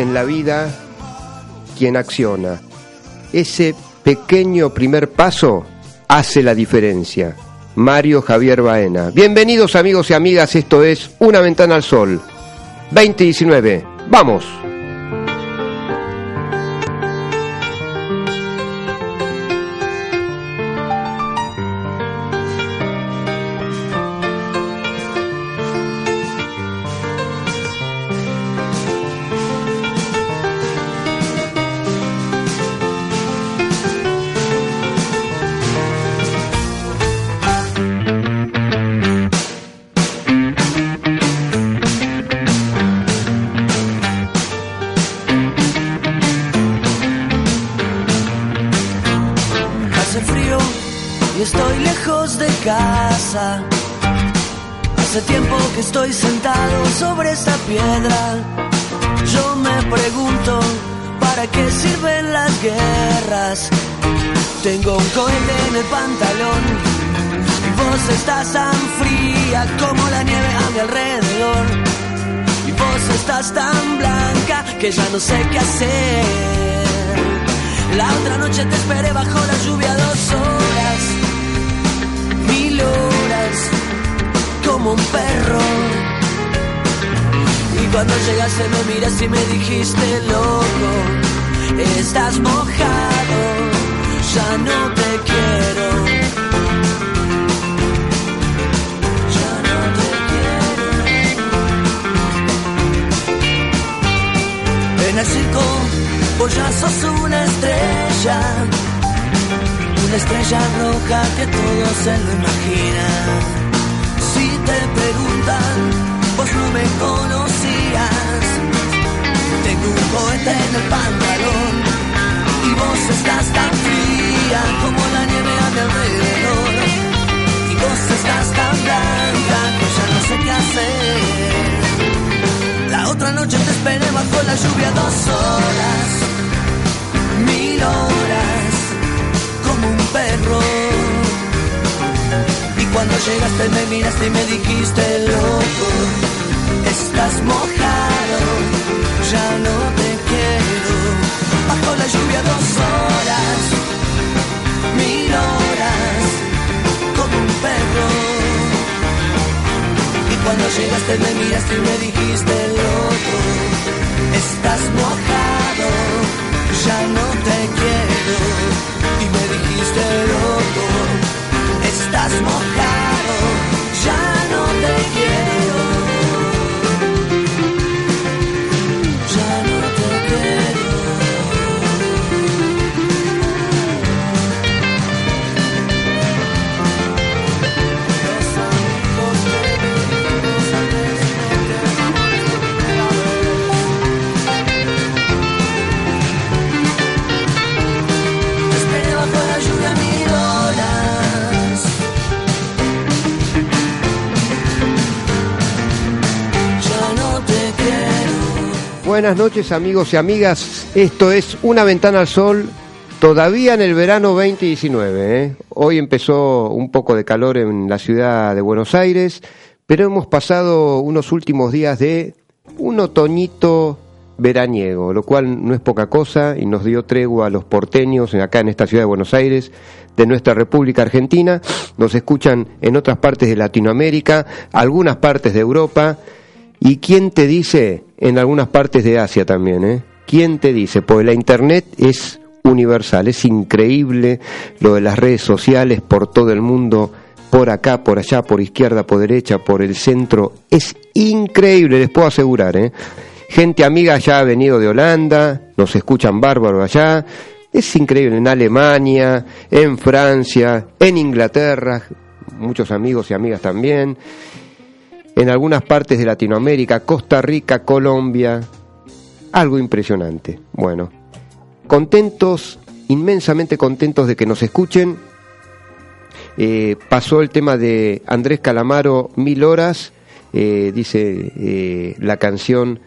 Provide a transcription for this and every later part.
en la vida quien acciona. Ese pequeño primer paso hace la diferencia. Mario Javier Baena. Bienvenidos amigos y amigas, esto es Una Ventana al Sol. 2019. Vamos. Estoy lejos de casa. Hace tiempo que estoy sentado sobre esta piedra. Yo me pregunto, ¿para qué sirven las guerras? Tengo un cohete en el pantalón y vos estás tan fría como la nieve a mi alrededor. Y vos estás tan blanca que ya no sé qué hacer. La otra noche te esperé bajo la lluvia dos horas, como un perro. Y cuando llegaste me miras y me dijiste, loco, estás mojado, ya no te quiero. Ya no te quiero. En el circo vos ya sos una estrella, una estrella roja que todos se lo imaginan. Si te preguntan, vos no me conocías. Tengo un cohete en el pantalón y vos estás tan fría como la nieve a mi alrededor. Y vos estás tan blanca que ya no sé qué hacer. La otra noche te esperé bajo la lluvia dos horas, mil horas, Y cuando llegaste me miraste y me dijiste, loco, estás mojado, ya no te quiero. Bajo la lluvia dos horas, mil horas, como un perro. Y cuando llegaste me miraste y me dijiste loco, estás mojado, ya no estás Buenas noches amigos y amigas, esto es Una Ventana al Sol, todavía en el verano 2019. ¿eh? Hoy empezó un poco de calor en la ciudad de Buenos Aires, pero hemos pasado unos últimos días de un otoñito veraniego, lo cual no es poca cosa y nos dio tregua a los porteños acá en esta ciudad de Buenos Aires, de nuestra República Argentina, nos escuchan en otras partes de Latinoamérica, algunas partes de Europa ¿Y quién te dice en algunas partes de Asia también? ¿eh? ¿Quién te dice? Porque la Internet es universal, es increíble lo de las redes sociales por todo el mundo, por acá, por allá, por izquierda, por derecha, por el centro. Es increíble, les puedo asegurar. ¿eh? Gente amiga ya ha venido de Holanda, nos escuchan bárbaro allá. Es increíble, en Alemania, en Francia, en Inglaterra, muchos amigos y amigas también en algunas partes de Latinoamérica, Costa Rica, Colombia. Algo impresionante. Bueno, contentos, inmensamente contentos de que nos escuchen. Eh, pasó el tema de Andrés Calamaro, Mil Horas, eh, dice eh, la canción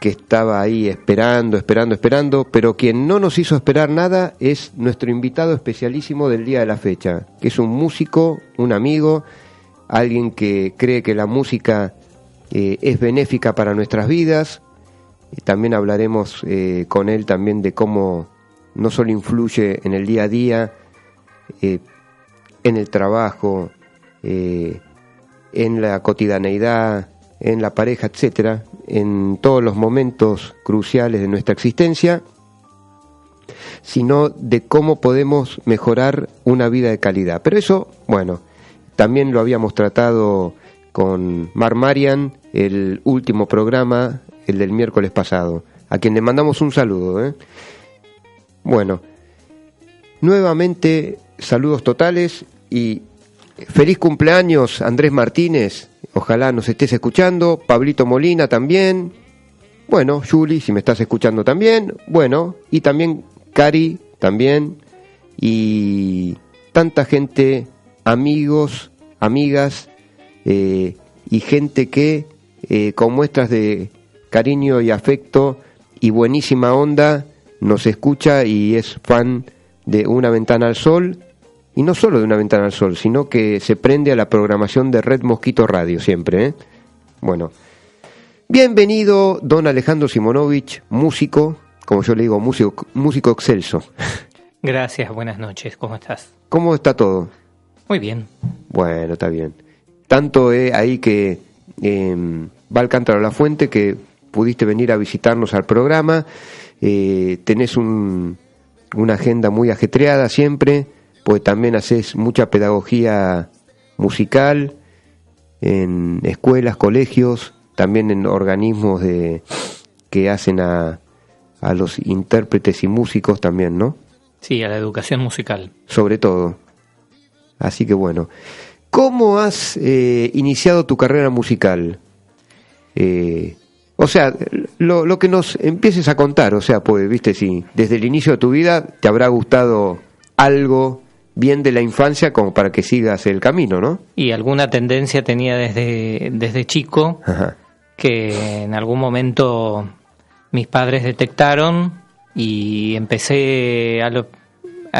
que estaba ahí esperando, esperando, esperando, pero quien no nos hizo esperar nada es nuestro invitado especialísimo del día de la fecha, que es un músico, un amigo, alguien que cree que la música eh, es benéfica para nuestras vidas. Y también hablaremos eh, con él también de cómo no solo influye en el día a día, eh, en el trabajo, en la cotidianeidad, en la pareja, etcétera, en todos los momentos cruciales de nuestra existencia, sino de cómo podemos mejorar una vida de calidad. Pero eso, bueno, también lo habíamos tratado con Mar Marian, el último programa, el del miércoles pasado, a quien le mandamos un saludo. ¿eh? Bueno, nuevamente saludos totales y feliz cumpleaños Andrés Martínez, ojalá nos estés escuchando, Pablito Molina también, bueno, Juli, si me estás escuchando también, bueno, y también Cari también, y tanta gente amigos, amigas eh, y gente que eh, con muestras de cariño y afecto y buenísima onda nos escucha y es fan de Una Ventana al Sol y no solo de Una Ventana al Sol, sino que se prende a la programación de Red Mosquito Radio siempre. ¿eh? Bueno, bienvenido don Alejandro Simonovich, músico, como yo le digo, músico, músico excelso. Gracias, buenas noches, ¿cómo estás? ¿Cómo está todo? Muy bien. Bueno, está bien. Tanto es ahí que eh, va Alcántara La Fuente que pudiste venir a visitarnos al programa. Eh, tenés un, una agenda muy ajetreada siempre, pues también haces mucha pedagogía musical en escuelas, colegios, también en organismos de que hacen a, a los intérpretes y músicos también, ¿no? Sí, a la educación musical. Sobre todo. Así que bueno, ¿cómo has eh, iniciado tu carrera musical? Eh, o sea, lo, lo, que nos empieces a contar, o sea, pues, viste, si desde el inicio de tu vida te habrá gustado algo bien de la infancia como para que sigas el camino, ¿no? Y alguna tendencia tenía desde, desde chico Ajá. que en algún momento mis padres detectaron y empecé a lo,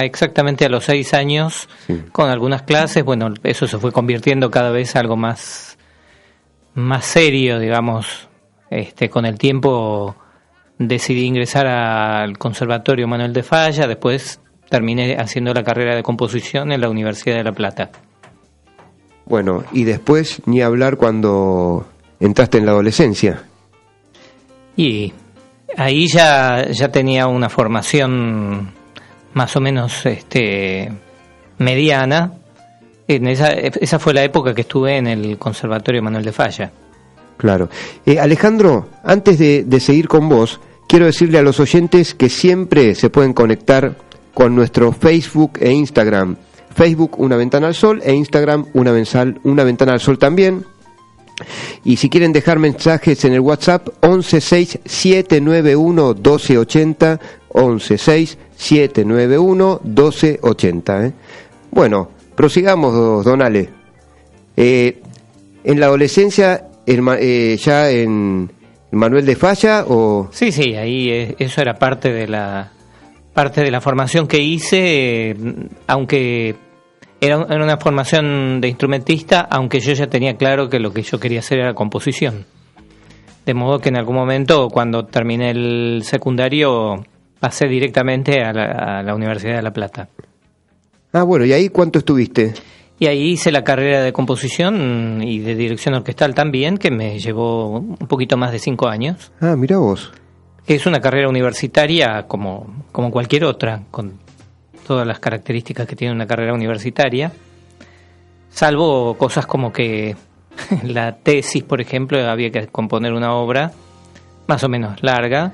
exactamente a los seis años Sí. con algunas clases. Bueno, eso se fue convirtiendo cada vez algo más, más serio, digamos. Este, con el tiempo decidí ingresar al Conservatorio Manuel de Falla, después terminé haciendo la carrera de composición en la Universidad de La Plata. Bueno, y después ni hablar cuando entraste en la adolescencia. Y ahí ya, ya tenía una formación más o menos este, mediana. En esa, esa fue la época que estuve en el Conservatorio Manuel de Falla. Claro. Eh, Alejandro, antes de, de seguir con vos, quiero decirle a los oyentes que siempre se pueden conectar con nuestro Facebook e Instagram. Facebook Una Ventana al Sol e Instagram Una, una Ventana al Sol también. Y si quieren dejar mensajes en el WhatsApp, 1167911280, 1167911280. ¿eh? Bueno, prosigamos, don Ale. Eh, en la adolescencia, el eh, ya en Manuel de Falla o... Sí, sí, ahí eh, eso era parte de la parte de la formación que hice, eh, aunque era, un- era una formación de instrumentista, aunque yo ya tenía claro que lo que yo quería hacer era composición. De modo que en algún momento, cuando terminé el secundario, pasé directamente a la, a la Universidad de La Plata. Ah, bueno, ¿y ahí cuánto estuviste? Y ahí hice la carrera de composición y de dirección orquestal también, que me llevó un poquito más de cinco años. Ah, mira vos. Es una carrera universitaria como, como cualquier otra, con todas las características que tiene una carrera universitaria, salvo cosas como que la tesis, por ejemplo, había que componer una obra más o menos larga,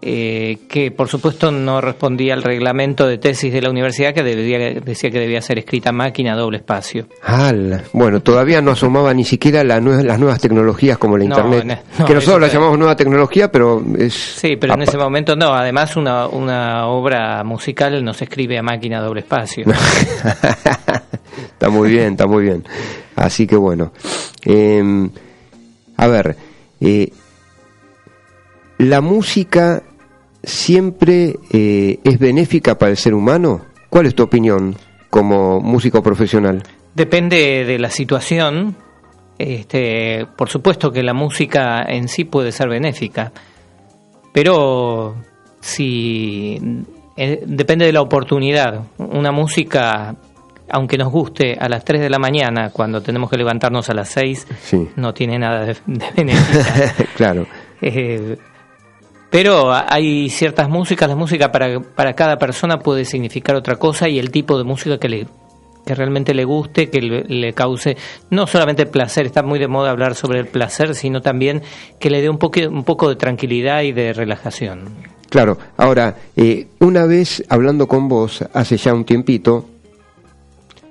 eh, que por supuesto no respondía al reglamento de tesis de la universidad que debía- decía que debía ser escrita máquina doble espacio. Al- bueno, todavía no asomaba ni siquiera la nue- las nuevas tecnologías como la No, Internet. no, que no, nosotros la llamamos nueva tecnología, pero es... Sí, pero en ese momento no. Además, una, una obra musical no se escribe a máquina doble espacio. está muy bien, está muy bien. Así que bueno. Eh, a ver, eh, ¿la música siempre eh, es benéfica para el ser humano? ¿Cuál es tu opinión como músico profesional? Depende de la situación. Este, por supuesto que la música en sí puede ser benéfica, pero si eh, depende de la oportunidad. Una música, aunque nos guste a las 3 de la mañana, cuando tenemos que levantarnos a las 6, Sí. no tiene nada de, de benéfica. claro. Eh, pero hay ciertas músicas, la música para, para cada persona puede significar otra cosa y el tipo de música que le que realmente le guste, que le, le cause no solamente placer, está muy de moda hablar sobre el placer, sino también que le dé un poco, un poco de tranquilidad y de relajación. Claro, ahora, eh, una vez hablando con vos, hace ya un tiempito,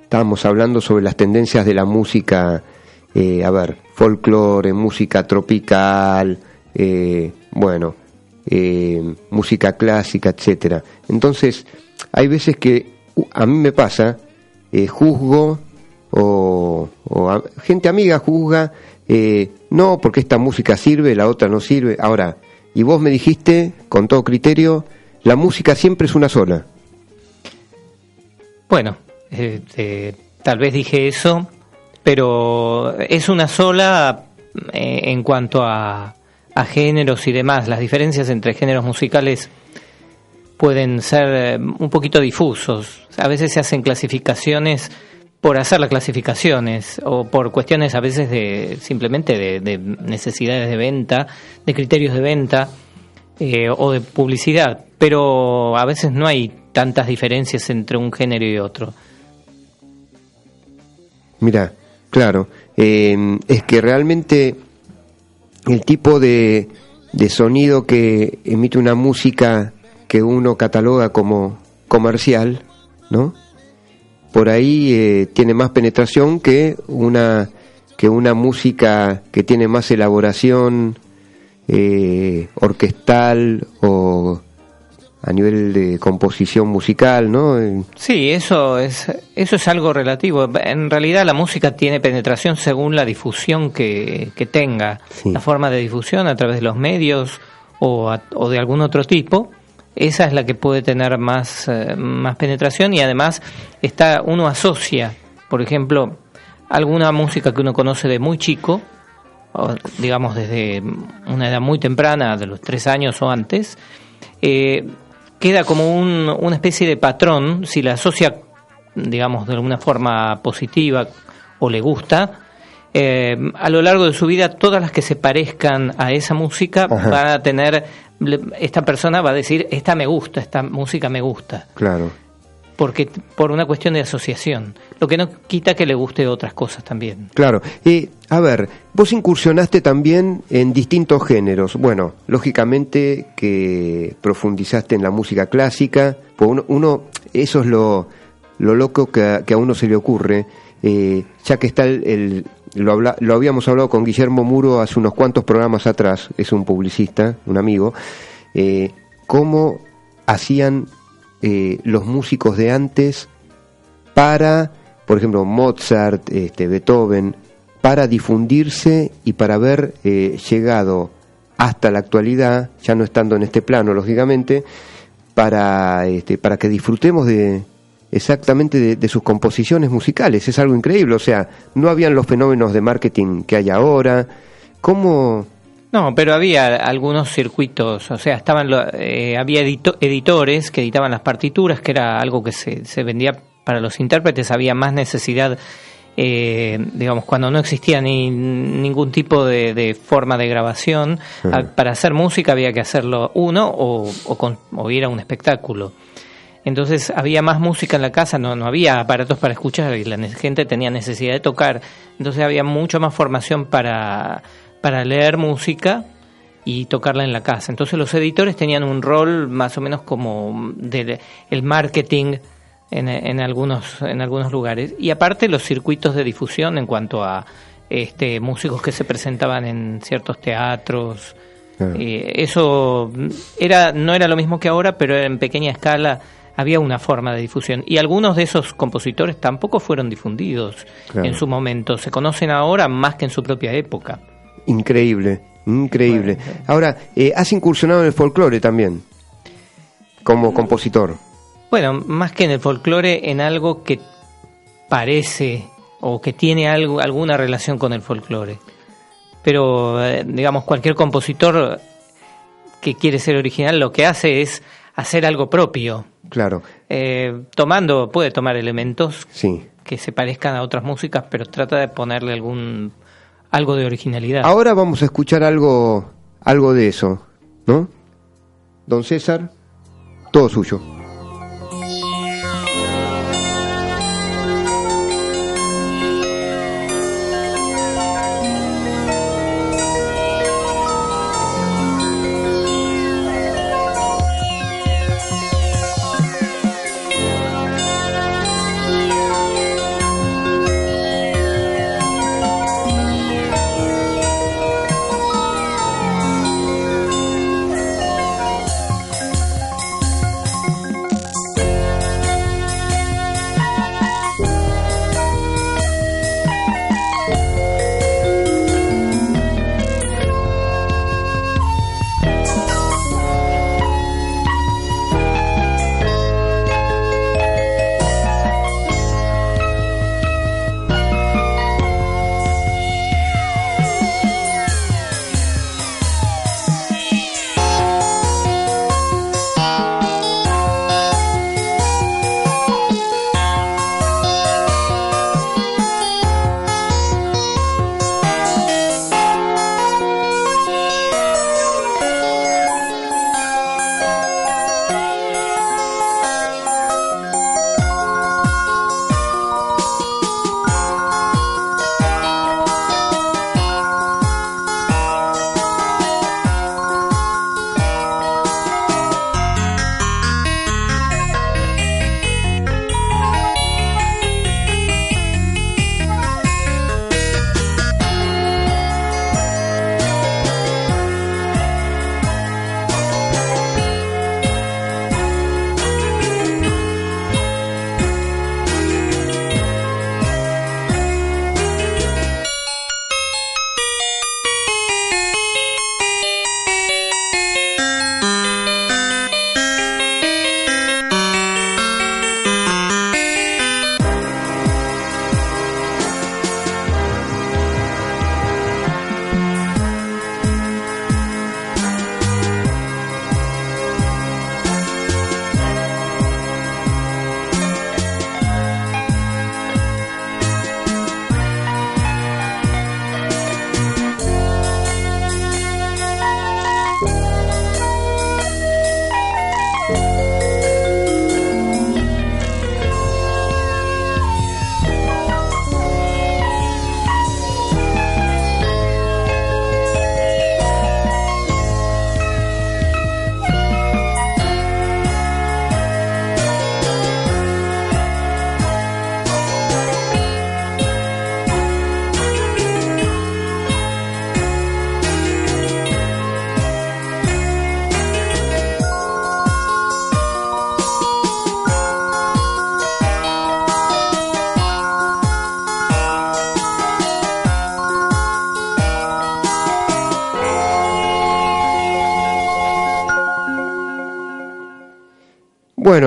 estábamos hablando sobre las tendencias de la música, eh, a ver, folclore, música tropical, eh, bueno, eh, música clásica, etcétera. Entonces, hay veces que uh, a mí me pasa, eh, juzgo o, gente amiga juzga, eh, no, porque esta música sirve, la otra no sirve. Ahora, y vos me dijiste, con todo criterio, la música siempre es una sola. Bueno, este, tal vez dije eso, pero es una sola en cuanto a, a géneros y demás. Las diferencias entre géneros musicales pueden ser eh, un poquito difusos. A veces se hacen clasificaciones por hacer las clasificaciones o por cuestiones a veces de simplemente de, de necesidades de venta, de criterios de venta eh, o de publicidad, pero a veces no hay tantas diferencias entre un género y otro. Mira, claro, eh, es que realmente el tipo de, de sonido que emite una música que uno cataloga como comercial, ¿no? Por ahí eh, tiene más penetración que una que una música que tiene más elaboración eh, orquestal o a nivel de composición musical, ¿no? Sí, eso es eso es algo relativo. En realidad la música tiene penetración según la difusión que, que tenga, Sí. la forma de difusión a través de los medios o, a- o de algún otro tipo. Esa es la que puede tener más, eh, más penetración y además está uno asocia, por ejemplo, alguna música que uno conoce de muy chico, o, digamos desde una edad muy temprana, de los tres años o antes, eh, queda como un- una especie de patrón, si la asocia, digamos, de alguna forma positiva o le gusta, eh, a lo largo de su vida todas las que se parezcan a esa música Ajá. van a tener, esta persona va a decir, esta me gusta, esta música me gusta, claro. Porque por una cuestión de asociación, lo que no quita que le guste otras cosas también. Claro. Eh, a ver, vos incursionaste también en distintos géneros. Bueno, lógicamente que profundizaste en la música clásica. Pues uno, uno- eso es lo, lo loco que, a- que a uno se le ocurre, eh, ya que está el... el- lo, habla- lo habíamos hablado con Guillermo Muro hace unos cuantos programas atrás, es un publicista, un amigo, eh, cómo hacían eh, los músicos de antes para, por ejemplo, Mozart, este, Beethoven, para difundirse y para haber eh, llegado hasta la actualidad, ya no estando en este plano, lógicamente, para, este, para que disfrutemos de exactamente de, de sus composiciones musicales. Es algo increíble, o sea, no habían los fenómenos de marketing que hay ahora. ¿Cómo? No, pero había algunos circuitos, o sea, estaban eh, había edito- editores que editaban las partituras, que era algo que se, se vendía para los intérpretes había más necesidad, eh, digamos, cuando no existía ni ningún tipo de, de forma de grabación, para hacer música había que hacerlo uno o, o, con- o ir a un espectáculo. Entonces había más música en la casa, no, no había aparatos para escuchar y la gente tenía necesidad de tocar. Entonces había mucho más formación para, para leer música y tocarla en la casa. Entonces los editores tenían un rol más o menos como del el marketing en, en algunos en algunos lugares y aparte los circuitos de difusión en cuanto a este músicos que se presentaban en ciertos teatros. Claro. Eh, eso era no era lo mismo que ahora, pero en pequeña escala había una forma de difusión y algunos de esos compositores tampoco fueron difundidos Claro. en su momento, se conocen ahora más que en su propia época. Increíble, increíble. Ahora, eh, has incursionado en el folclore también, como compositor. Bueno, más que en el folclore, en algo que parece o que tiene algo, alguna relación con el folclore. Pero, eh, digamos, cualquier compositor que quiere ser original lo que hace es hacer algo propio. Claro, Eh, tomando, puede tomar elementos sí. que se parezcan a otras músicas, pero trata de ponerle algún algo de originalidad. Ahora vamos a escuchar algo, algo de eso, ¿no? Don César, todo suyo.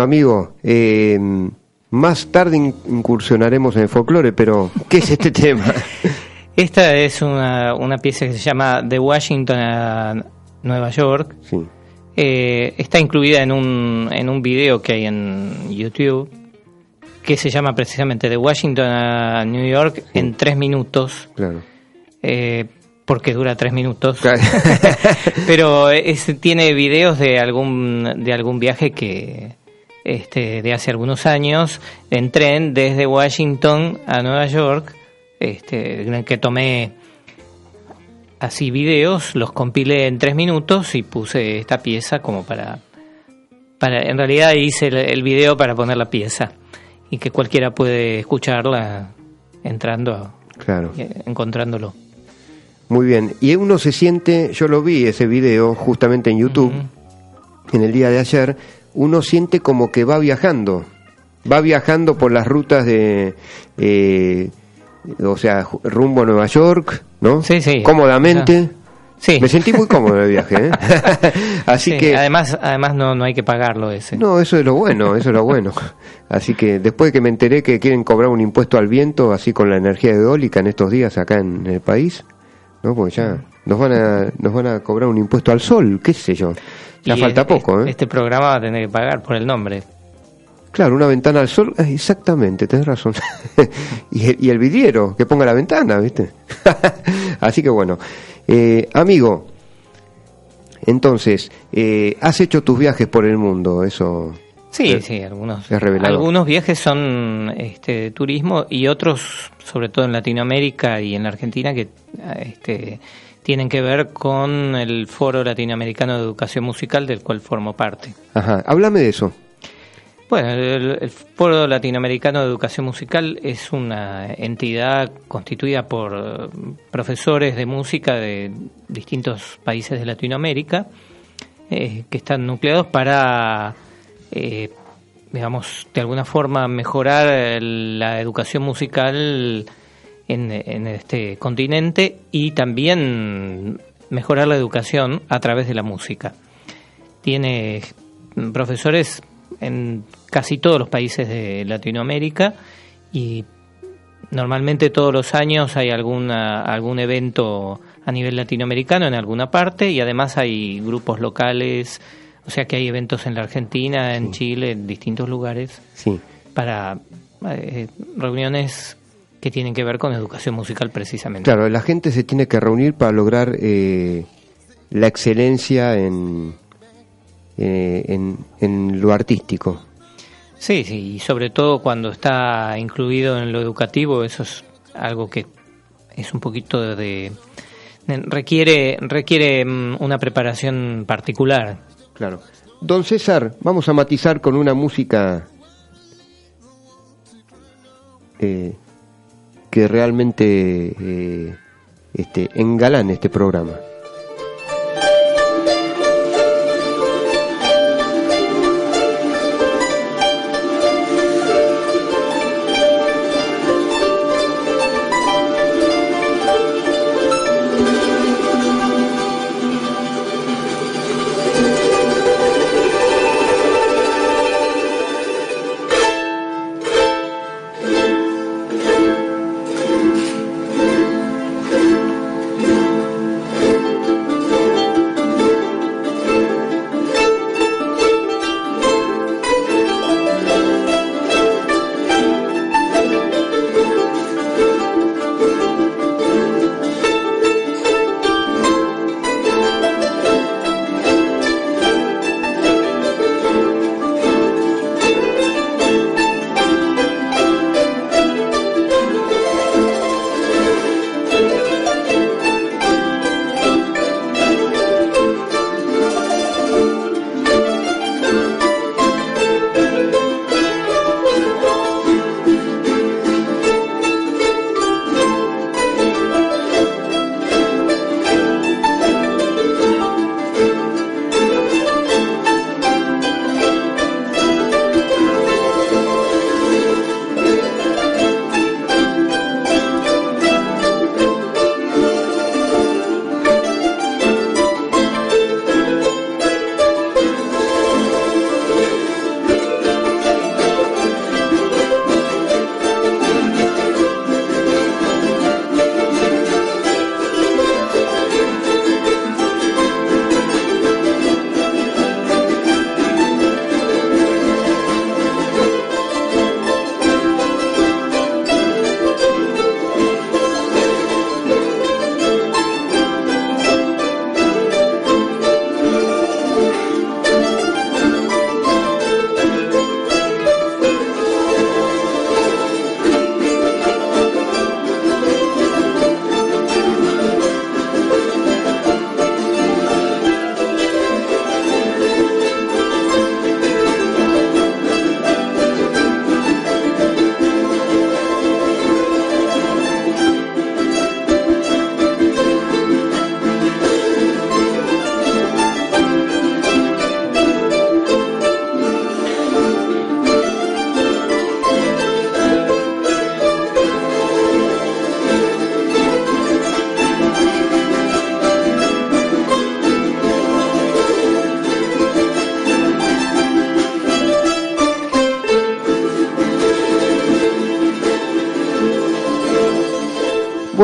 Bueno, amigo, eh, más tarde in- incursionaremos en el folclore, pero ¿qué es este tema? Esta es una, una pieza que se llama De Washington a Nueva York. Sí, Eh, está incluida en un, en un video que hay en YouTube. que se llama precisamente de Washington a New York en tres minutos, Claro. eh, porque dura tres minutos. Claro. Pero es- tiene videos de algún de algún viaje que este de hace algunos años en tren desde Washington a Nueva York, este en el que tomé así videos, los compilé en tres minutos y puse esta pieza como para para en realidad hice el, el video para poner la pieza y que cualquiera puede escucharla entrando a- Claro. y encontrándolo. Muy bien. Y uno se siente, yo lo vi ese video justamente en YouTube, en el día de ayer, uno siente como que va viajando. Va viajando por las rutas de, eh, o sea, rumbo a Nueva York, ¿no? Sí, sí. Cómodamente. Sí. Me sentí muy cómodo en el viaje, ¿eh? Así Sí, que... además además no no hay que pagarlo ese. No, eso es lo bueno, eso es lo bueno. Así que después de que me enteré que quieren cobrar un impuesto al viento, así con la energía eólica en estos días acá en el país, ¿no? Porque ya nos van a, nos van a cobrar un impuesto al sol, qué sé yo. Ya Y falta es- poco, es- ¿eh? Este programa va a tener que pagar por el nombre. Claro, una ventana al sol, eh, exactamente, tenés razón. y, el, y el vidriero, que ponga la ventana, ¿viste? Así que bueno, eh, amigo, entonces, eh, has hecho tus viajes por el mundo, eso... Sí, Eh, sí, algunos. es. Algunos viajes son este, de turismo y otros, sobre todo en Latinoamérica y en la Argentina, que este, tienen que ver con el Foro Latinoamericano de Educación Musical, del cual formo parte. Ajá, háblame de eso. Bueno, el, el Foro Latinoamericano de Educación Musical es una entidad constituida por eh, profesores de música de distintos países de Latinoamérica eh, que están nucleados para, eh, digamos, de alguna forma mejorar eh, la educación musical en, en este continente y también mejorar la educación a través de la música. Tiene profesores en casi todos los países de Latinoamérica y normalmente todos los años hay alguna, algún evento a nivel latinoamericano en alguna parte y además hay grupos locales, o sea que hay eventos en la Argentina, en Chile, en distintos lugares Sí. para eh, reuniones que tienen que ver con educación musical precisamente. Claro, la gente se tiene que reunir para lograr eh, la excelencia en, eh, en, en lo artístico. Sí, sí, y sobre todo cuando está incluido en lo educativo, eso es algo que es un poquito de... de- requiere requiere mm, una preparación particular. Claro. Don César, vamos a matizar con una música eh, que realmente eh, este, engalane este programa.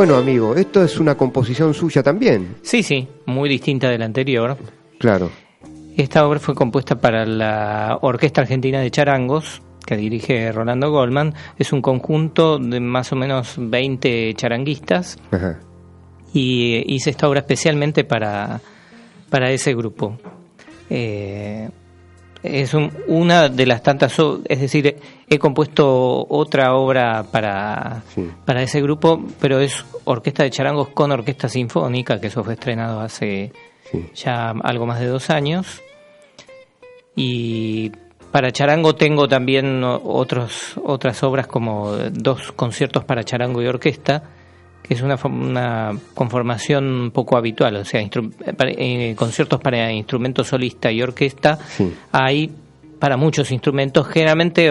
Bueno, amigo, esto es una composición suya también. Sí, sí, muy distinta de la anterior. Claro. Esta obra fue compuesta para la Orquesta Argentina de Charangos, que dirige Rolando Goldman. Es un conjunto de más o menos 20 charanguistas Ajá. y hice esta obra especialmente para, para ese grupo. Eh, es un- una de las tantas, es decir, he compuesto otra obra para, Sí. para ese grupo, pero es orquesta de charangos con orquesta sinfónica, que eso fue estrenado hace Sí. ya algo más de dos años. Y para charango tengo también otros, otras obras como dos conciertos para charango y orquesta, que es una, una conformación poco habitual, o sea, instru- para- eh, conciertos para instrumento solista y orquesta, Sí. hay para muchos instrumentos, generalmente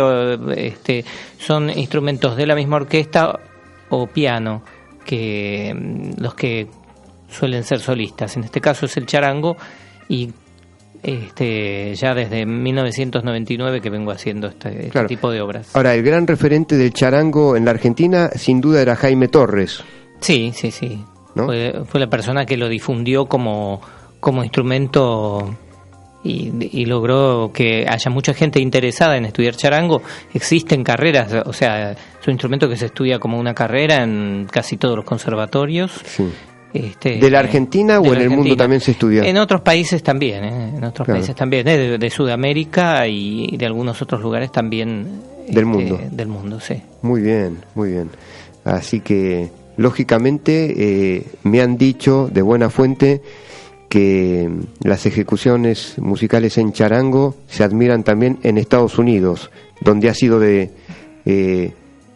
este, son instrumentos de la misma orquesta o piano, que mm, los que suelen ser solistas. En este caso es el charango y este ya desde 1999 que vengo haciendo este, este Claro. tipo de obras. Ahora, el gran referente del charango en la Argentina, sin duda, era Jaime Torres. Sí, sí, sí. ¿No? Fue, fue la persona que lo difundió como, como instrumento y, y logró que haya mucha gente interesada en estudiar charango. Existen carreras, o sea, es un instrumento que se estudia como una carrera en casi todos los conservatorios. Sí. Este, ¿De la Argentina o en el mundo también se estudia? En otros países también, ¿eh? en otros Claro. países también, ¿eh? de, de Sudamérica y de algunos otros lugares también. Del este, mundo. Del mundo, sí. Muy bien, muy bien. Así que, lógicamente, eh, me han dicho de buena fuente que las ejecuciones musicales en charango se admiran también en Estados Unidos, donde ha sido de, eh,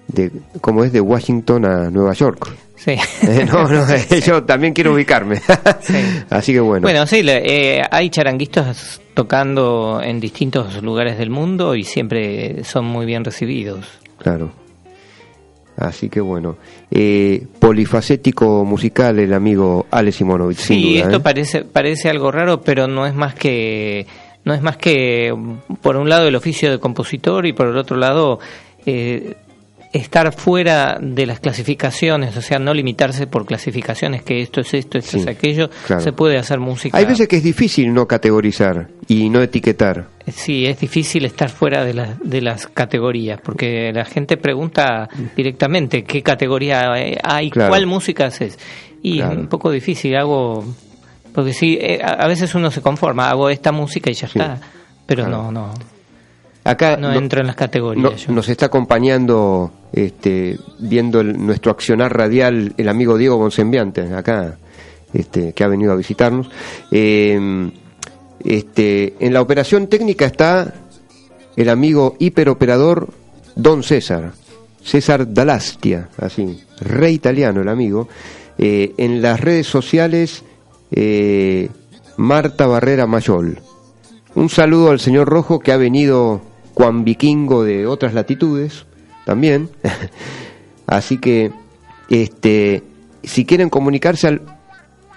de como es de Washington a Nueva York. Sí. Eh, no, no, yo también quiero ubicarme. Así que bueno. Bueno, sí, eh, hay charanguistas tocando en distintos lugares del mundo y siempre son muy bien recibidos. Claro. Así que bueno. Eh, polifacético musical el amigo Ale Simonovic, Sí, duda, esto ¿eh? parece parece algo raro, pero no es más que no es más que por un lado el oficio de compositor y por el otro lado eh, estar fuera de las clasificaciones, o sea, no limitarse por clasificaciones que esto es esto, esto Sí, es aquello, claro. se puede hacer música. Hay veces que es difícil no categorizar y no etiquetar. Sí, es difícil estar fuera de, las de las categorías, porque la gente pregunta directamente qué categoría eh, hay, Claro. cuál música haces. Y Claro. es un poco difícil, hago... Porque sí, eh, a veces uno se conforma, hago esta música y ya Sí. está, pero no, no, Acá no no- entro en las categorías. no- nos está acompañando, este, viendo nuestro accionar radial, el amigo Diego Bonsembiante, acá, este, que ha venido a visitarnos. Eh, este, en la operación técnica está el amigo hiperoperador Don César, César Dalastia, así, re italiano el amigo. Eh, en las redes sociales, eh, Marta Barrera Mayol. Un saludo al señor Rojo que ha venido cuan vikingo de otras latitudes también. Así que, este, si quieren comunicarse al,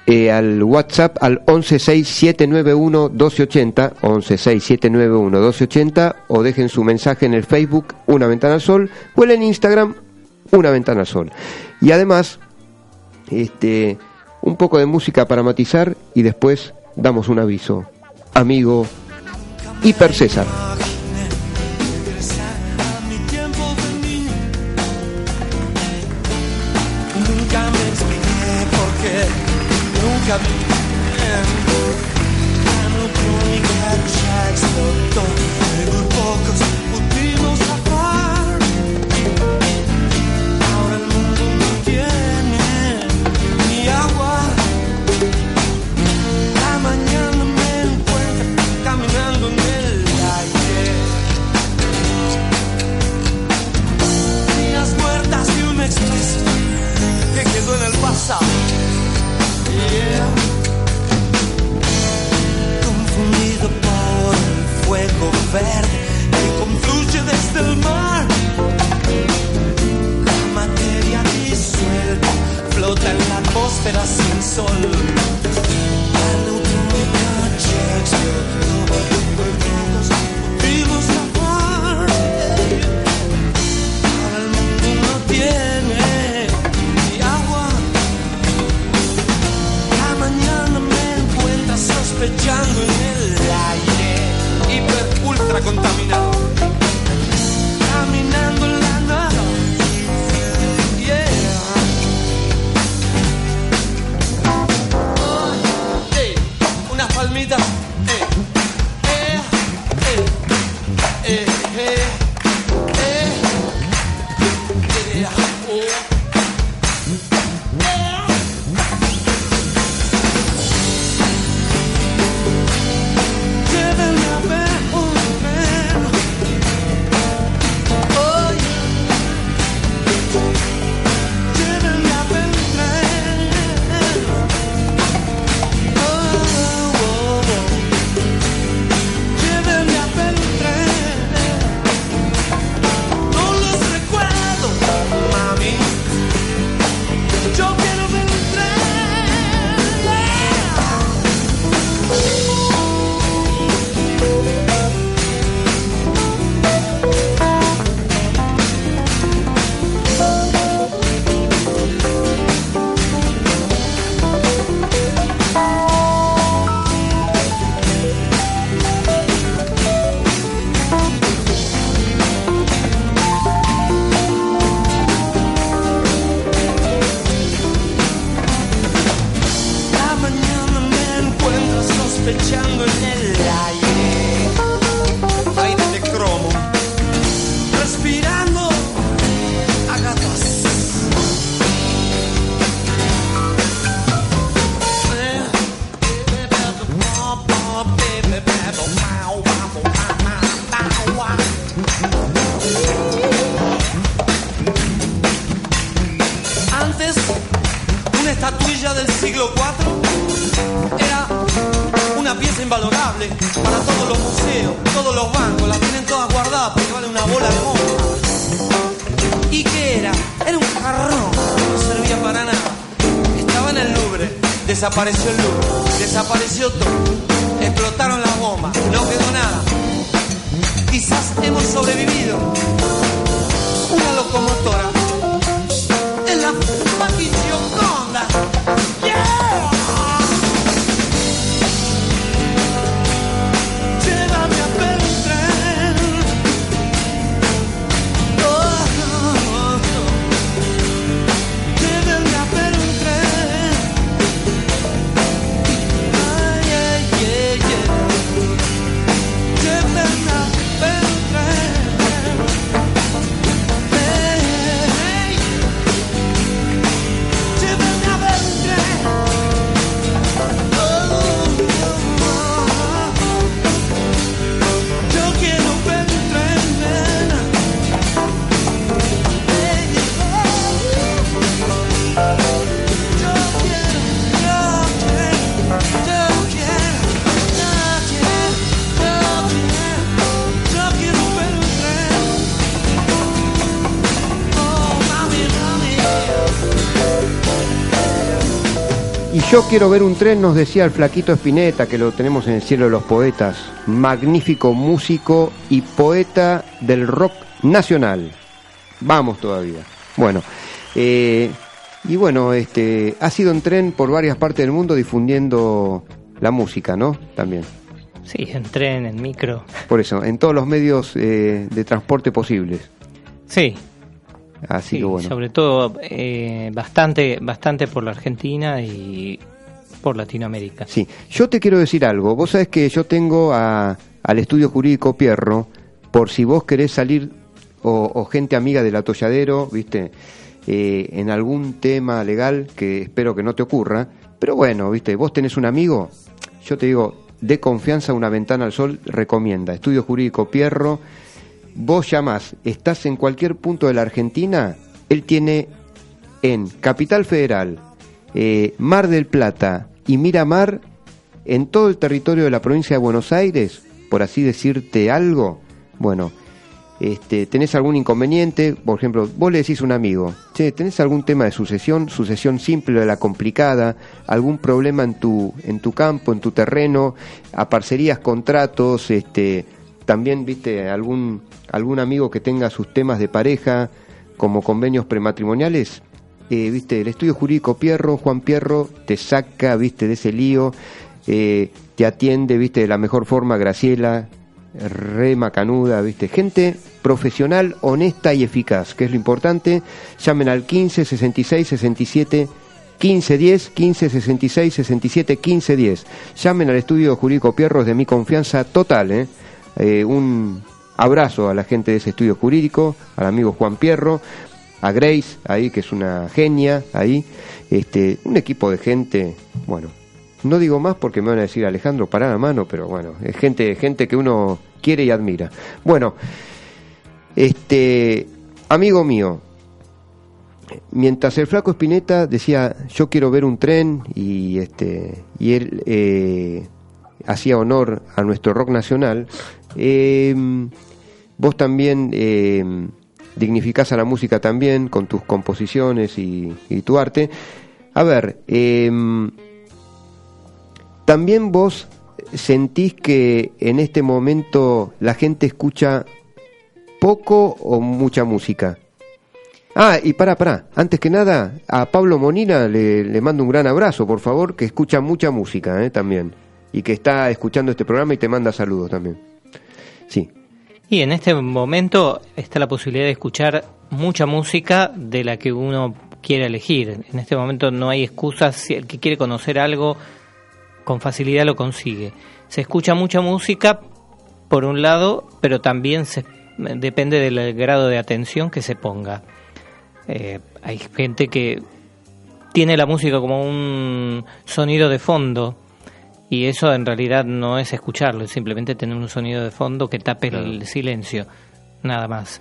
eh, al WhatsApp al 1167911280, 1167911280 o dejen su mensaje en el Facebook Una Ventana al Sol o en Instagram Una Ventana al Sol. Y además, este, un poco de música para matizar y después damos un aviso. Amigo Hiper César. Nunca pieza invalorable para todos los museos, todos los bancos, la tienen todas guardadas porque vale una bola de monta. ¿Y qué era? Era un jarrón, no servía para nada. Estaba en el Louvre, desapareció el Louvre, desapareció todo, explotaron las bombas, no quedó nada. Quizás hemos sobrevivido. Una locomotora yo quiero ver un tren, nos decía el flaquito Espineta, que lo tenemos en el cielo de los poetas. Magnífico músico y poeta del rock nacional. Vamos todavía. Bueno, eh, y bueno, este, ha sido en tren por varias partes del mundo difundiendo la música, ¿no? También. Sí, en tren, en micro. Por eso, en todos los medios eh, de transporte posibles. Sí, Así sí, que bueno. sobre todo eh, bastante, bastante por la Argentina y por Latinoamérica. Sí, yo te quiero decir algo. Vos sabés que yo tengo a- al estudio jurídico Pierro, por si vos querés salir, o, o gente amiga del atolladero, ¿viste? Eh, en algún tema legal que espero que no te ocurra. Pero bueno, ¿viste? Vos tenés un amigo, yo te digo, de confianza, una ventana al sol, recomienda. Estudio jurídico Pierro. Vos llamás, estás en cualquier punto de la Argentina, él tiene en Capital Federal, eh, Mar del Plata y Miramar, en todo el territorio de la provincia de Buenos Aires, por así decirte algo, bueno, este, tenés algún inconveniente, por ejemplo, vos le decís a un amigo, che, tenés algún tema de sucesión, sucesión simple o la complicada, algún problema en tu, en tu campo, en tu terreno, a parcerías, contratos, este, también, viste, algún, algún amigo que tenga sus temas de pareja, como convenios prematrimoniales, eh, viste, el estudio jurídico Pierro, Juan Pierro, te saca, viste, de ese lío, eh, te atiende, viste, de la mejor forma, Graciela, re macanuda, ¿viste? Gente profesional, honesta y eficaz, que es lo importante. Llamen al 15 66 67 15 10 15 66 67 15 10. Llamen al estudio jurídico Pierros de mi confianza total, ¿eh? Eh, un abrazo a la gente de ese estudio jurídico, al amigo Juan Pierro, a Grace, ahí que es una genia, ahí, este, un equipo de gente, bueno, no digo más porque me van a decir Alejandro, para la mano, pero bueno, es gente, gente que uno quiere y admira. Bueno, este, amigo mío, mientras el flaco Espineta decía yo quiero ver un tren y este y él eh, hacía honor a nuestro rock nacional, eh, vos también eh, dignificás a la música también con tus composiciones y, tu arte. A ver, eh, también vos sentís que en este momento la gente escucha poco o mucha música. Ah, y para, para, antes que nada, a Pablo Monina le, le mando un gran abrazo, por favor, que escucha mucha música eh, también. Y que está escuchando este programa y te manda saludos también. Sí. Y en este momento está la posibilidad de escuchar mucha música de la que uno quiere elegir. En este momento no hay excusas. Si el que quiere conocer algo con facilidad lo consigue. Se escucha mucha música por un lado, pero también se, depende del grado de atención que se ponga. Eh, hay gente que tiene la música como un sonido de fondo y eso en realidad no es escucharlo, es simplemente tener un sonido de fondo que tape el silencio, nada más.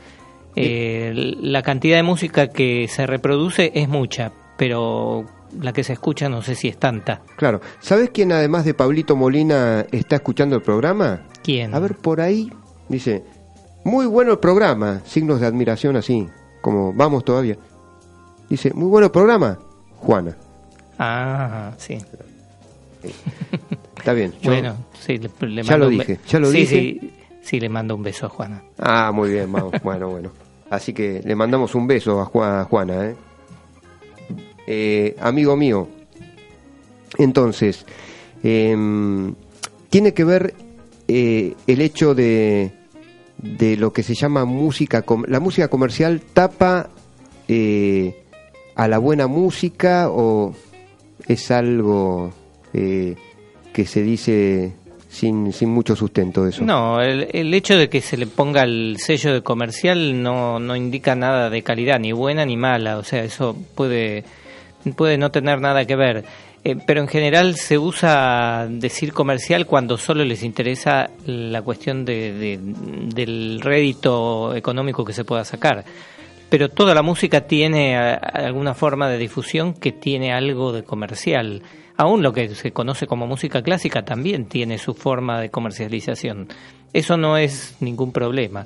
Eh, la cantidad de música que se reproduce es mucha, pero la que se escucha no sé si es tanta. Claro. ¿Sabes quién además de Pablito Molina está escuchando el programa? ¿Quién? A ver, por ahí dice, muy bueno el programa, signos de admiración así, como vamos todavía. Dice, muy bueno el programa, Juana. Ah, sí. Está bien. yo- Bueno, sí, le, le Ya lo dije, ya lo sí, dije. Sí, sí, le mando un beso a Juana. Ah, muy bien, vamos. bueno, bueno. Así que le mandamos un beso a, Ju- a Juana, ¿eh? Eh, amigo mío. Entonces, em, tiene que ver eh, el hecho de, de lo que se llama música, la música comercial tapa eh, a la buena música o es algo eh, que se dice sin, sin mucho sustento eso. No, el, hecho de que se le ponga el sello de comercial no, no indica nada de calidad, ni buena ni mala. O sea, eso puede, puede no tener nada que ver. Eh, pero en general se usa decir comercial cuando solo les interesa la cuestión de, de- del rédito económico que se pueda sacar. Pero toda la música tiene alguna forma de difusión que tiene algo de comercial. Aún lo que se conoce como música clásica también tiene su forma de comercialización. Eso no es ningún problema.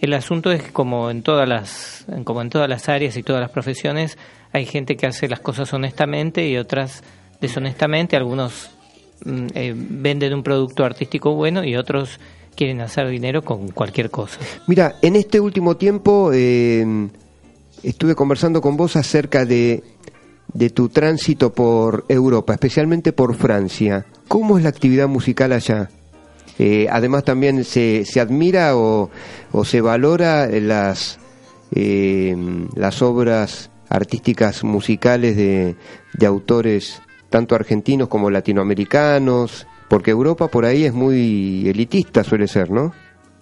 El asunto es que como en todas las como en todas las áreas y todas las profesiones hay gente que hace las cosas honestamente y otras deshonestamente. Algunos mm, eh, venden un producto artístico bueno y otros quieren hacer dinero con cualquier cosa. Mira, en este último tiempo eh, estuve conversando con vos acerca de, de tu tránsito por Europa, especialmente por Francia. ¿Cómo es la actividad musical allá? Eh, además también se, se admira o, o se valora las, eh, las obras artísticas musicales de, de autores tanto argentinos como latinoamericanos, porque Europa por ahí es muy elitista, suele ser, ¿no?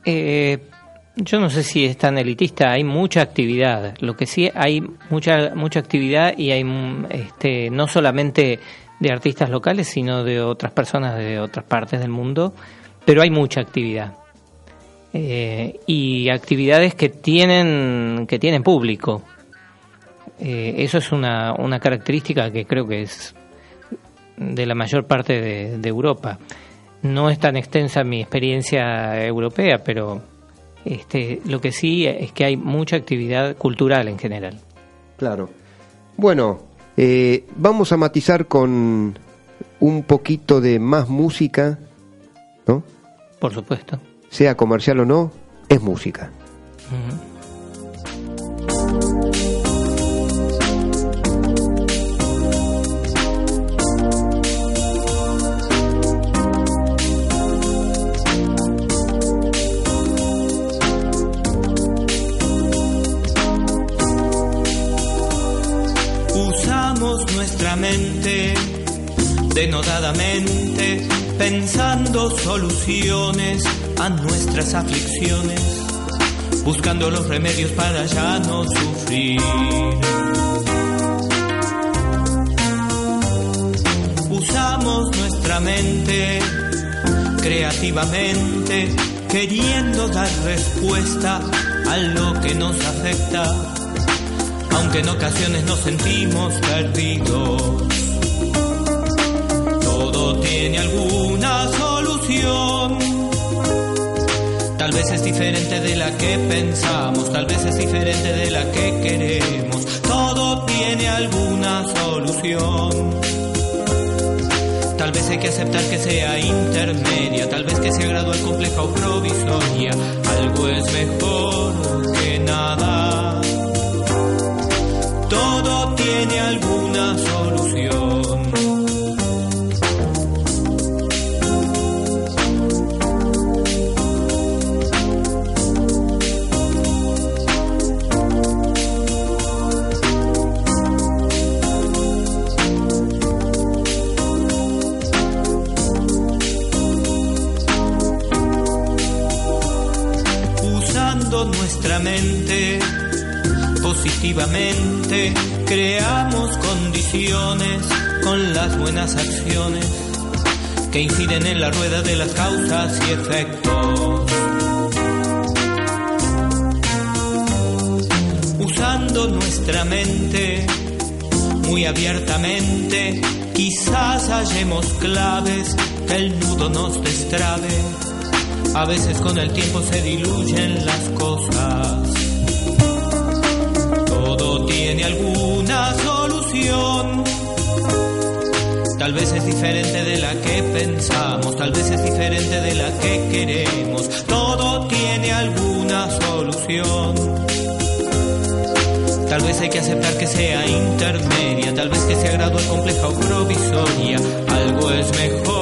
Eh, yo no sé si es tan elitista, hay mucha actividad. Lo que sí hay mucha mucha actividad y hay mm, este no solamente de artistas locales, sino de otras personas de otras partes del mundo, pero hay mucha actividad. Eh, y actividades que tienen que tienen público. Eh, eso es una, una característica que creo que es de la mayor parte de, de Europa. No es tan extensa mi experiencia europea, pero este, lo que sí es que hay mucha actividad cultural en general. Claro. Bueno, eh, vamos a matizar con un poquito de más música, ¿no? Por supuesto. Sea comercial o no, es música. Denodadamente, pensando soluciones a nuestras aflicciones, buscando los remedios para ya no sufrir. Usamos nuestra mente creativamente, queriendo dar respuesta a lo que nos afecta, aunque en ocasiones nos sentimos perdidos tiene alguna solución. Tal vez es diferente de la que pensamos, tal vez es diferente de la que queremos. Todo tiene alguna solución. Tal vez hay que aceptar que sea intermedia, tal vez que sea gradual, compleja o provisoria. Algo es mejor que nada. Todo tiene alguna solución. Mente, positivamente, creamos condiciones con las buenas acciones que inciden en la rueda de las causas y efectos. Usando nuestra mente muy abiertamente, quizás hallemos claves que el nudo nos destrabe a veces con el tiempo se diluyen las cosas. Todo tiene alguna solución. Tal vez es diferente de la que pensamos, tal vez es diferente de la que queremos. Todo tiene alguna solución. Tal vez hay que aceptar que sea intermedia, tal vez que sea gradual, compleja o provisoria. Algo es mejor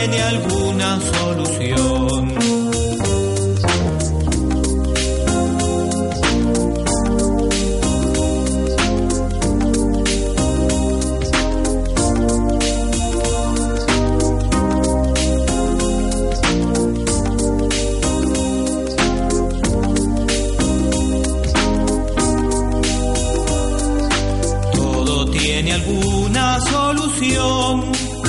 tiene alguna solución. Todo tiene alguna solución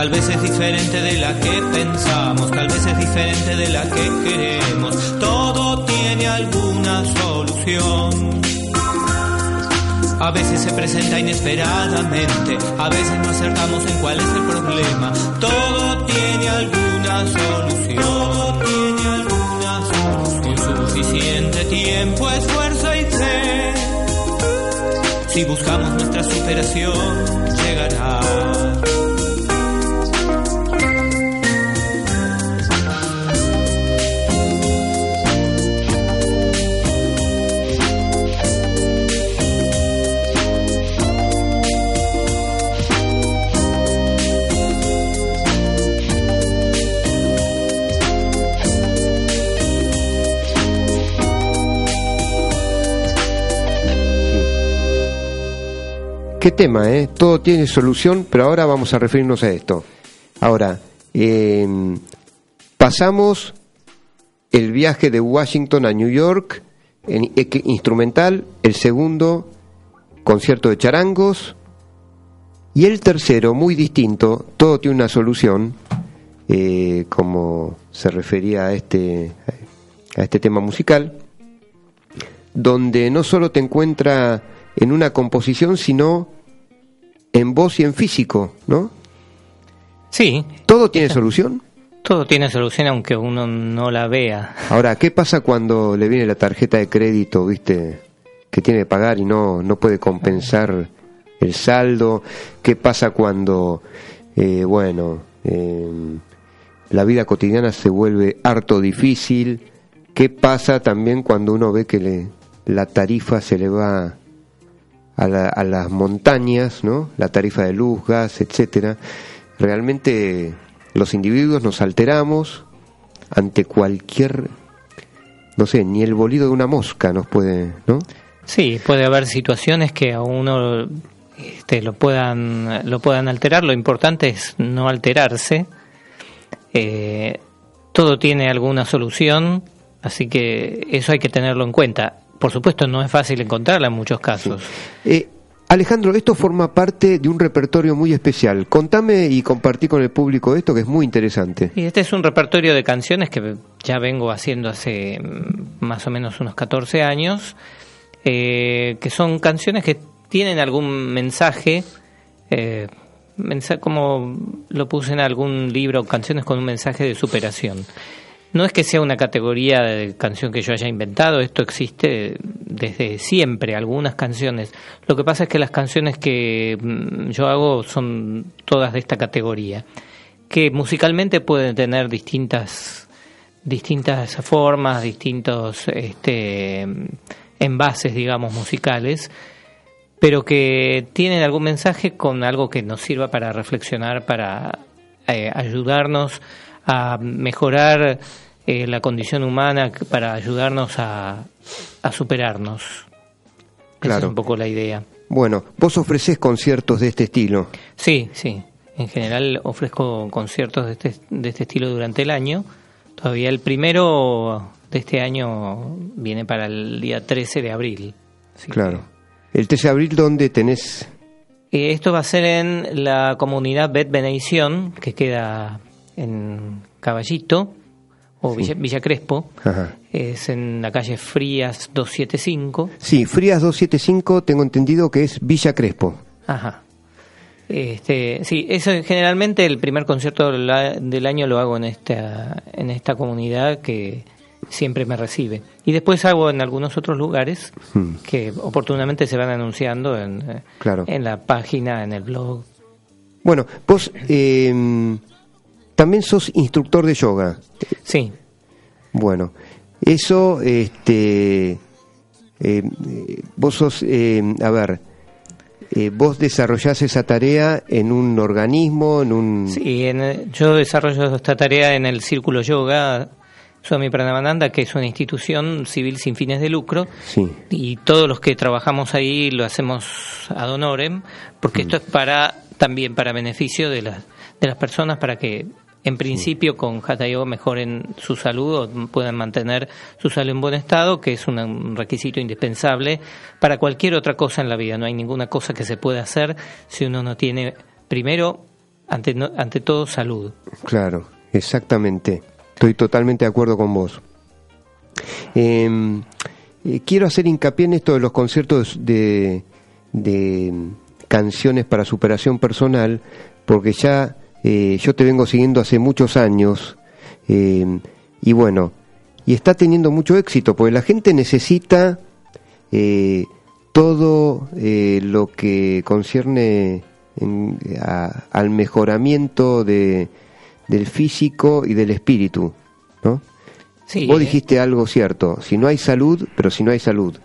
Tal vez es diferente de la que pensamos, tal vez es diferente de la que queremos. Todo tiene alguna solución. A veces se presenta inesperadamente, a veces no acertamos en cuál es el problema. Todo tiene alguna solución. Todo tiene alguna solución. Con suficiente tiempo, esfuerzo y fe. Si buscamos nuestra superación, llegará. Qué tema, ¿eh? Todo tiene solución, pero ahora vamos a referirnos a esto. Ahora, em, pasamos el viaje de Washington a New York, en, instrumental, el segundo, concierto de charangos, y el tercero, muy distinto, todo tiene una solución, eh, como se refería a este, a este tema musical, donde no solo te encuentra en una composición, sino en voz y en físico, ¿no? Sí. ¿Todo tiene solución? Todo tiene solución aunque uno no la vea. Ahora, ¿qué pasa cuando le viene la tarjeta de crédito, viste, que tiene que pagar y no, no puede compensar el saldo? ¿Qué pasa cuando, eh, bueno, em, la vida cotidiana se vuelve harto difícil? ¿Qué pasa también cuando uno ve que le, la tarifa se le va a, las montañas, ¿no? la tarifa de luz, gas, etcétera, realmente los individuos nos alteramos ante cualquier no sé, ni el bolido de una mosca nos puede, ¿no? Sí, puede haber situaciones que a uno este, lo puedan lo puedan alterar. Lo importante es no alterarse. Eh, todo tiene alguna solución, así que eso hay que tenerlo en cuenta. Por supuesto, no es fácil encontrarla en muchos casos. Eh, Alejandro, esto forma parte de un repertorio muy especial. Contame y compartí con el público esto que es muy interesante. Y este es un repertorio de canciones que ya vengo haciendo hace mm, más o menos unos 14 años, eh, que son canciones que tienen algún mensaje, eh, como lo puse en algún libro, canciones con un mensaje de superación. No es que sea una categoría de canción que yo haya inventado, esto existe desde siempre, algunas canciones. Lo que pasa es que las canciones que mm, yo hago son todas de esta categoría, que musicalmente pueden tener distintas distintas formas, distintos este, envases, digamos, musicales, pero que tienen algún mensaje con algo que nos sirva para reflexionar, para eh, ayudarnos a mejorar eh, la condición humana, para ayudarnos a, a superarnos. Esa es un poco la idea. Bueno, vos ofrecés conciertos de este estilo. Sí, sí. En general ofrezco conciertos de este, de este estilo durante el año. Todavía el primero de este año viene para el día 13 de abril. Así Claro. El 13 de abril, ¿dónde tenés? eh, esto va a ser en la comunidad Bet Benedición, que queda en Caballito o Villa, Villa Crespo. Ajá. Es en la calle Frías 275. Sí, Frías 275, tengo entendido que es Villa Crespo. Ajá. Este, sí, eso generalmente el primer concierto del año lo hago en esta en esta comunidad que siempre me recibe. Y después hago en algunos otros lugares Hmm. que oportunamente se van anunciando en, eh, Claro. en la página, en el blog. Bueno, vos eh, también sos instructor de yoga. Sí, Bueno, eso, este, eh, vos sos, eh, a ver, eh, vos desarrollás esa tarea en un organismo, en un... sí en, yo desarrollo esta tarea en el Círculo Yoga Swami Pranavananda, que es una institución civil sin fines de lucro, Sí. y todos los que trabajamos ahí lo hacemos ad honorem, porque esto es para también para beneficio de las de las personas para que en principio con Hatha Yoga mejoren su salud o puedan mantener su salud en buen estado, que es un- requisito indispensable para cualquier otra cosa en la vida. No hay ninguna cosa que se pueda hacer si uno no tiene primero ante ante todo salud. Claro, exactamente. Estoy totalmente de acuerdo con vos. Eh, eh, quiero hacer hincapié en esto de los conciertos de, de canciones para superación personal, porque ya eh, yo te vengo siguiendo hace muchos años eh, y bueno, y está teniendo mucho éxito, porque la gente necesita eh, todo eh, lo que concierne en- a- al mejoramiento de, del físico y del espíritu, ¿no? Sí, Vos dijiste algo cierto, si no hay salud, pero si no hay salud,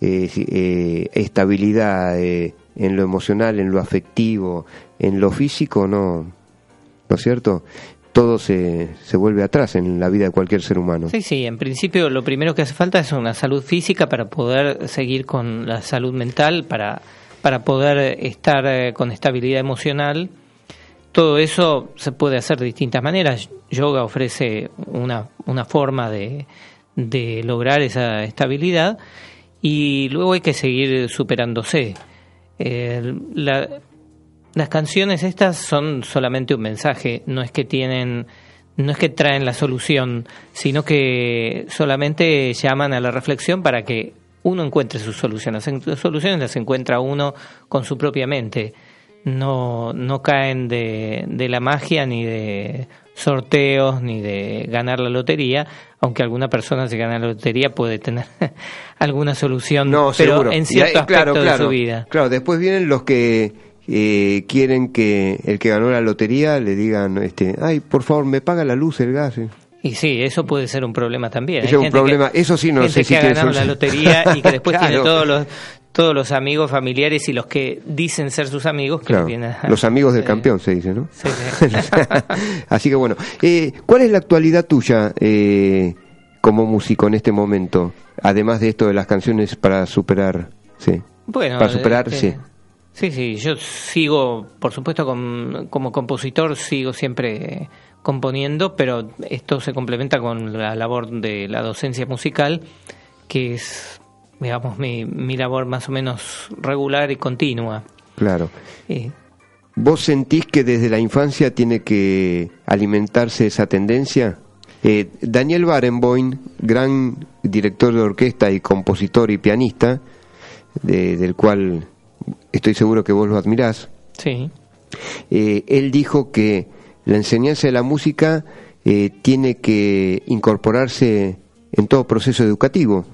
eh, estabilidad en lo emocional, en lo afectivo, en lo físico, no, ¿no es cierto? Todo se, se vuelve atrás en la vida de cualquier ser humano. Sí, sí, en principio lo primero que hace falta es una salud física para poder seguir con la salud mental, para, para poder estar eh, con estabilidad emocional. Todo eso se puede hacer de distintas maneras. Yoga ofrece una, una forma de, de lograr esa estabilidad y luego hay que seguir superándose. Eh, la- las canciones estas son solamente un mensaje, no es que tienen, no es que traen la solución, sino que solamente llaman a la reflexión para que uno encuentre sus soluciones. Las soluciones las encuentra uno con su propia mente. No, no caen de, de la magia ni de sorteos ni de ganar la lotería, aunque alguna persona si gana la lotería puede tener alguna solución, No, pero seguro. en cierto ahí- claro, de claro, su vida. Claro, después vienen los que eh, quieren que el que ganó la lotería le digan, este, ay, por favor, me paga la luz, el gas. eh". Y sí, eso puede ser un problema también. Ese Hay es un problema. que- Eso sí no gente sé si que ha ganado la lotería y que después tiene todos los todos los amigos familiares y los que dicen ser sus amigos que Claro, a- los amigos del campeón se dice, ¿no? Sí, sí. Así que bueno, eh, ¿cuál es la actualidad tuya? Eh, como músico en este momento? Además de esto de las canciones para superar, sí. Bueno, Para superar, eh, sí. Sí, sí, yo sigo, por supuesto, con- como compositor sigo siempre componiendo, pero esto se complementa con la labor de la docencia musical, que es, digamos, mi, mi labor más o menos regular y continua. Claro. Eh, ¿Vos sentís que desde la infancia tiene que alimentarse esa tendencia? Eh, Daniel Barenboim, gran director de orquesta y compositor y pianista, de- del cual estoy seguro que vos lo admirás, sí, eh, él dijo que la enseñanza de la música eh, tiene que incorporarse en todo proceso educativo.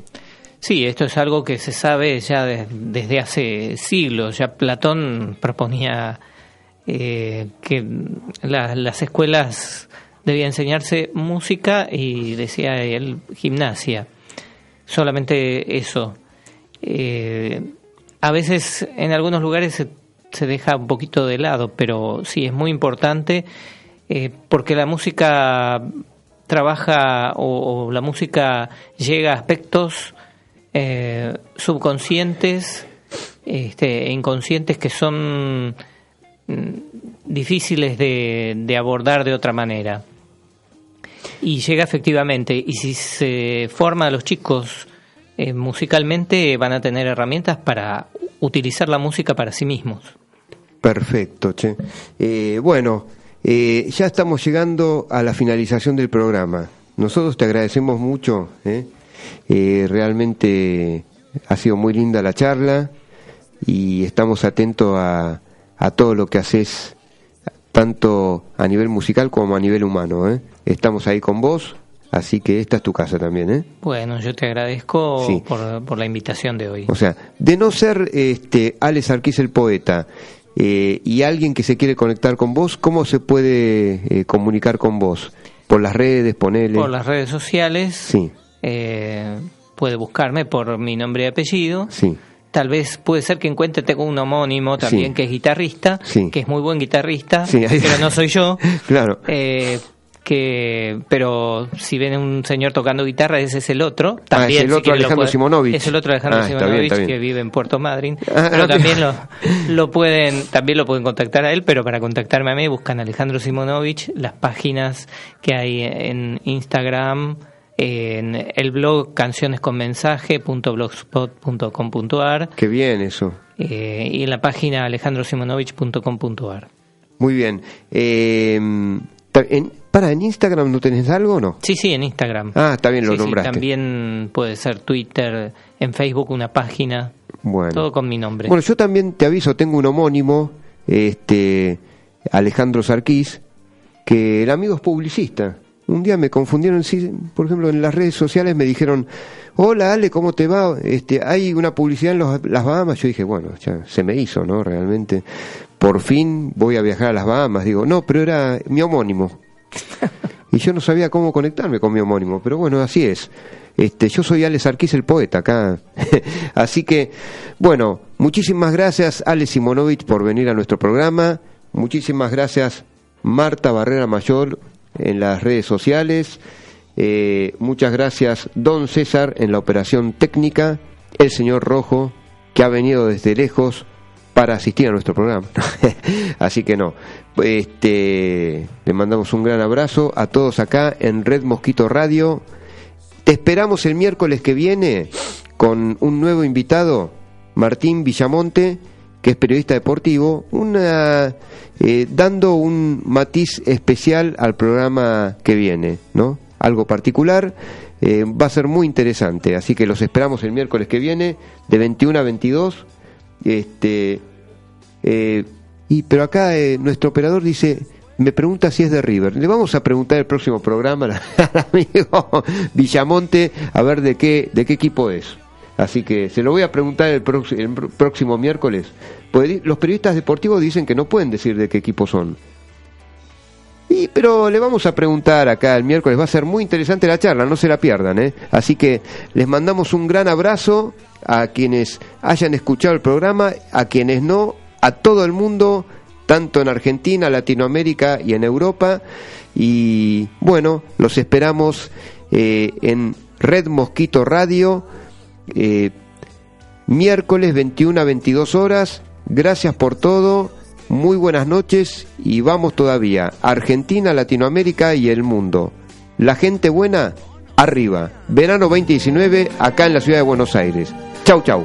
Sí, esto es algo que se sabe ya de- desde hace siglos. Ya Platón proponía eh, que la- las escuelas debía enseñarse música y decía él gimnasia. Solamente eso. Eh, a veces en algunos lugares se, se deja un poquito de lado, pero sí es muy importante eh, porque la música trabaja o, la música llega a aspectos eh, subconscientes este, e inconscientes que son mm, difíciles de, de abordar de otra manera. Y llega efectivamente, y si se forma a los chicos eh, musicalmente, van a tener herramientas para utilizar la música para sí mismos. Perfecto, che. Eh, bueno, eh, ya estamos llegando a la finalización del programa. Nosotros te agradecemos mucho. ¿eh? Realmente ha sido muy linda la charla y estamos atentos a, a todo lo que haces, tanto a nivel musical como a nivel humano. Estamos ahí con vos, así que esta es tu casa también. ¿eh? Bueno, yo te agradezco Sí. por, por la invitación de hoy. O sea, de no ser este Alex Arquís el poeta eh, y alguien que se quiere conectar con vos, ¿cómo se puede eh, comunicar con vos? Por las redes, ponele. Por las redes sociales Sí, eh, puede buscarme por mi nombre y apellido. sí. Tal vez puede ser que encuentre, tengo un homónimo también Sí. que es guitarrista, Sí. que es muy buen guitarrista, Sí, pero no soy yo. Claro. Eh, que pero si ven un señor tocando guitarra ese es el otro también Ah, es el otro Alejandro pueden- Simonovich. es el otro Alejandro Ah, está bien, Simonovich está bien. que vive en Puerto Madryn Ah, pero también lo, lo pueden también lo pueden contactar a él pero para contactarme a mí buscan Alejandro Simonovich las páginas que hay en Instagram en el blog cancionesconmensaje.blogspot.com.ar Qué bien eso. eh, y en la página alejandrosimonovich.com.ar Muy bien. Eh, en- para, ¿en Instagram no tenés algo o no? Sí, sí, en Instagram. Ah, está bien, lo Sí, sí, nombraste. también puede ser Twitter, en Facebook una página, Bueno. todo con mi nombre. Bueno, yo también te aviso, tengo un homónimo, este Alejandro Sarquís, que el amigo es publicista. Un día me confundieron, sí, por ejemplo, en las redes sociales me dijeron, hola Ale, ¿cómo te va? Este, hay una publicidad en los- las Bahamas. Yo dije, bueno, ya se me hizo, ¿no? Realmente, por fin voy a viajar a las Bahamas. Digo, no, pero era mi homónimo. Y yo no sabía cómo conectarme con mi homónimo, pero bueno, así es. Este, yo soy Alex Arquís, el poeta acá. así que, bueno, muchísimas gracias, Alex Simonovich, por venir a nuestro programa. Muchísimas gracias, Marta Barrera Mayor, en las redes sociales. Eh, muchas gracias, Don César, en la operación técnica. El señor Rojo, que ha venido desde lejos para asistir a nuestro programa. Así que no. Este, le mandamos un gran abrazo a todos acá en Red Mosquito Radio. Te esperamos el miércoles que viene con un nuevo invitado, Martín Villamonte, que es periodista deportivo, una, eh, dando un matiz especial al programa que viene, ¿no? Algo particular. eh, va a ser muy interesante, así que los esperamos el miércoles que viene, de 21 a 22. Este, eh, y pero acá eh, nuestro operador dice, me pregunta si es de River. Le vamos a preguntar el próximo programa al, amigo Villamonte a ver de qué de qué equipo es. Así que se lo voy a preguntar el, el pr- próximo miércoles. Pues los periodistas deportivos dicen que no pueden decir de qué equipo son. Y, pero le vamos a preguntar acá el miércoles, va a ser muy interesante la charla, no se la pierdan, ¿eh? Así que les mandamos un gran abrazo a quienes hayan escuchado el programa, a quienes no, a todo el mundo, tanto en Argentina, Latinoamérica y en Europa. Y bueno, los esperamos eh, en Red Mosquito Radio, eh, miércoles 21 a 22 horas. Gracias por todo, muy buenas noches y vamos todavía. Argentina, Latinoamérica y el mundo. La gente buena, arriba. Verano 2019, acá en la ciudad de Buenos Aires. Chau, chau.